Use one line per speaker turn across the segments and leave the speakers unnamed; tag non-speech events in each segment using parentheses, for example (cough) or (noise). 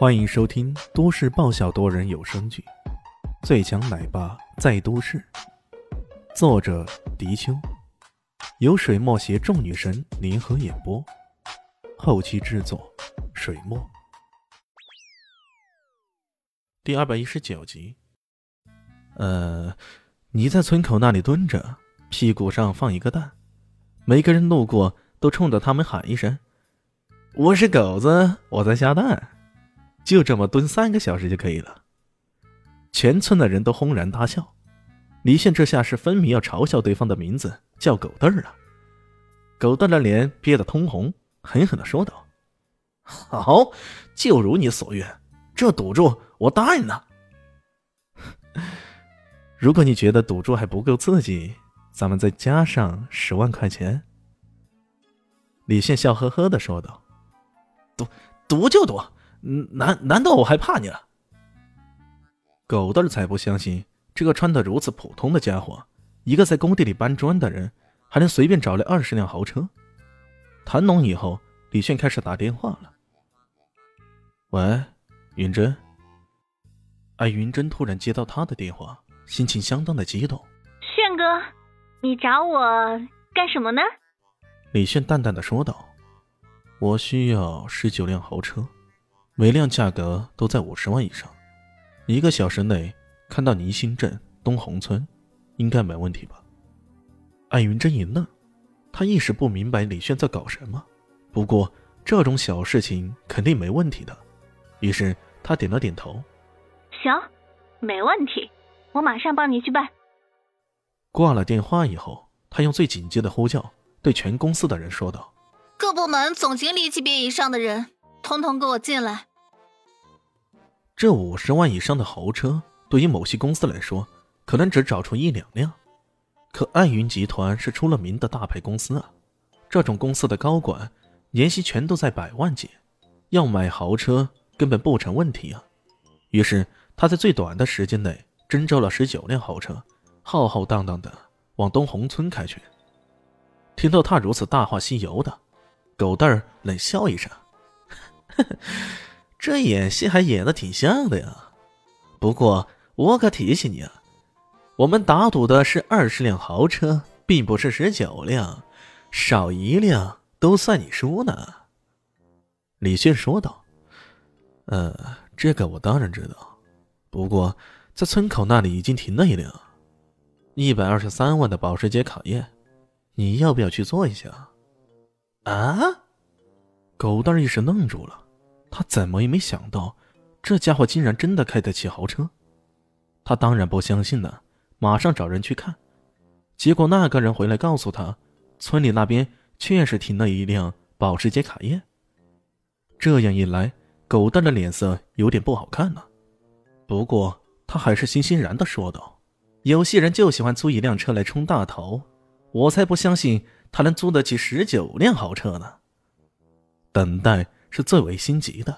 欢迎收听都市爆笑多人有声剧《最强奶爸在都市》，作者：迪秋，由水墨携众女神联合演播，后期制作：水墨。第二百一十九集。呃，你在村口那里蹲着，屁股上放一个蛋，每个人路过都冲着他们喊一声：“我是狗子，我在下蛋。”就这么蹲三个小时就可以了。全村的人都轰然大笑。李现这下是分明要嘲笑对方的名字，叫狗蛋儿了。狗蛋的脸憋得通红，狠狠的说道：“好，就如你所愿，这赌注我答应了。(laughs) 如果你觉得赌注还不够刺激，咱们再加上十万块钱。”李现笑呵呵的说道：“赌，赌就赌。”难难道我还怕你了？狗蛋儿才不相信，这个穿的如此普通的家伙，一个在工地里搬砖的人，还能随便找来二十辆豪车。谈拢以后，李炫开始打电话了。喂，云珍。哎，云珍突然接到他的电话，心情相当的激动。
炫哥，你找我干什么呢？
李炫淡淡的说道：“我需要十九辆豪车。”每辆价格都在五十万以上，一个小时内看到泥兴镇东红村，应该没问题吧？艾云真一愣，他一时不明白李炫在搞什么。不过这种小事情肯定没问题的，于是他点了点头。
行，没问题，我马上帮你去办。
挂了电话以后，他用最紧急的呼叫对全公司的人说道：“
各部门总经理级别以上的人，统统给我进来。”
这五十万以上的豪车，对于某些公司来说，可能只找出一两辆。可爱云集团是出了名的大牌公司啊，这种公司的高管年薪全都在百万级，要买豪车根本不成问题啊。于是他在最短的时间内征召了十九辆豪车，浩浩荡荡的往东红村开去。听到他如此大话西游的，狗蛋儿冷笑一声，呵呵。这演戏还演的挺像的呀，不过我可提醒你啊，我们打赌的是二十辆豪车，并不是十九辆，少一辆都算你输呢。”李迅说道。“呃，这个我当然知道，不过在村口那里已经停了一辆，一百二十三万的保时捷卡宴，你要不要去坐一下？”啊！狗蛋一时愣住了。他怎么也没想到，这家伙竟然真的开得起豪车。他当然不相信了，马上找人去看。结果那个人回来告诉他，村里那边确实停了一辆保时捷卡宴。这样一来，狗蛋的脸色有点不好看了。不过他还是欣欣然的说道：“有些人就喜欢租一辆车来冲大头，我才不相信他能租得起十九辆豪车呢。”等待。是最为心急的，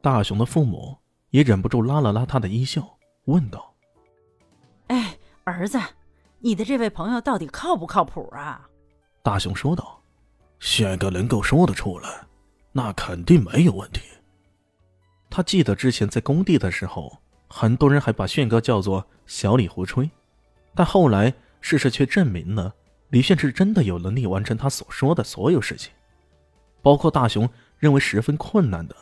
大雄的父母也忍不住拉了拉他的衣袖，问道：“
哎，儿子，你的这位朋友到底靠不靠谱啊？”
大雄说道：“炫哥能够说得出来，那肯定没有问题。”他记得之前在工地的时候，很多人还把炫哥叫做“小李胡吹”，但后来事实却证明了李炫是真的有能力完成他所说的所有事情，包括大雄。认为十分困难的，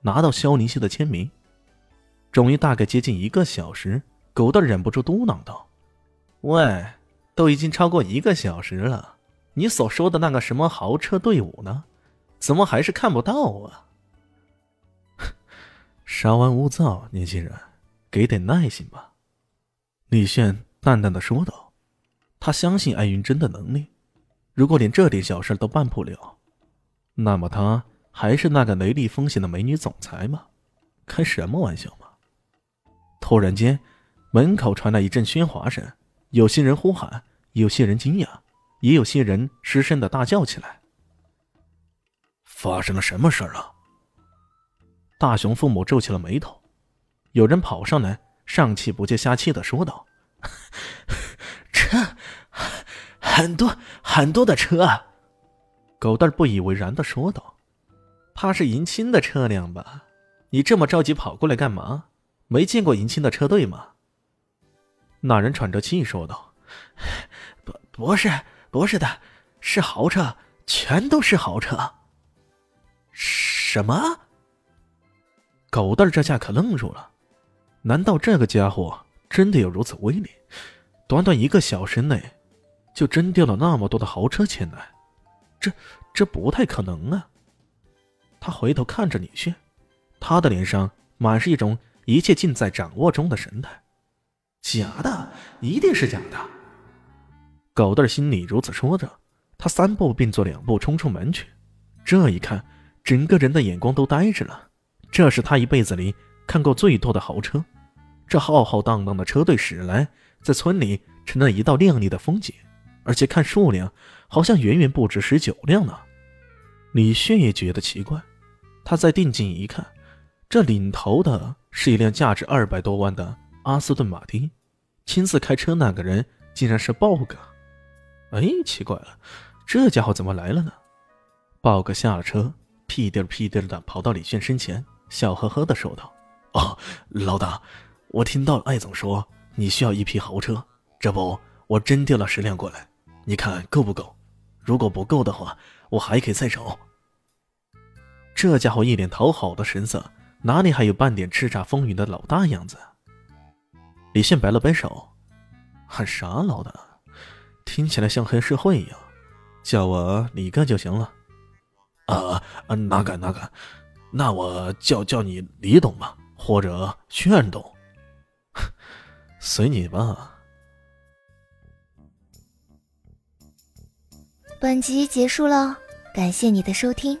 拿到肖宁熙的签名。终于，大概接近一个小时，狗蛋忍不住嘟囔道：“喂，都已经超过一个小时了，你所说的那个什么豪车队伍呢？怎么还是看不到啊？”稍安勿躁，年轻人，给点耐心吧。”李炫淡淡的说道。他相信艾云真的能力，如果连这点小事都办不了，那么他……还是那个雷厉风行的美女总裁吗？开什么玩笑嘛！突然间，门口传来一阵喧哗声，有些人呼喊，有些人惊讶，也有些人失声的大叫起来。发生了什么事儿啊？大雄父母皱起了眉头，有人跑上来，上气不接下气的说道：“ (laughs) 车，很多很多的车。”狗蛋不以为然的说道。他是迎亲的车辆吧？你这么着急跑过来干嘛？没见过迎亲的车队吗？那人喘着气说道：“
不，不是，不是的，是豪车，全都是豪车。”
什么？狗蛋这下可愣住了。难道这个家伙真的有如此威力？短短一个小时内，就征调了那么多的豪车前来？这这不太可能啊！他回头看着李炫，他的脸上满是一种一切尽在掌握中的神态。
假的，一定是假的。
狗蛋心里如此说着，他三步并作两步冲出门去。这一看，整个人的眼光都呆着了。这是他一辈子里看过最多的豪车，这浩浩荡荡的车队驶来，在村里成了一道亮丽的风景，而且看数量，好像远远不止十九辆呢。李炫也觉得奇怪，他再定睛一看，这领头的是一辆价值二百多万的阿斯顿马丁，亲自开车那个人竟然是豹哥。哎，奇怪了，这家伙怎么来了呢？豹哥下了车，屁颠屁颠的跑到李炫身前。笑呵呵的说道：“
哦，老大，我听到艾总说你需要一批豪车，这不，我真调了十辆过来，你看够不够？如果不够的话，我还可以再找。”
这家伙一脸讨好的神色，哪里还有半点叱咤风云的老大样子？李现摆了摆手：“喊啥老大？听起来像黑社会一样，叫我李哥就行了。”
啊，哪敢哪敢！那我叫叫你李董吧，或者炫董，(laughs)
随你吧。
本集结束了，感谢你的收听，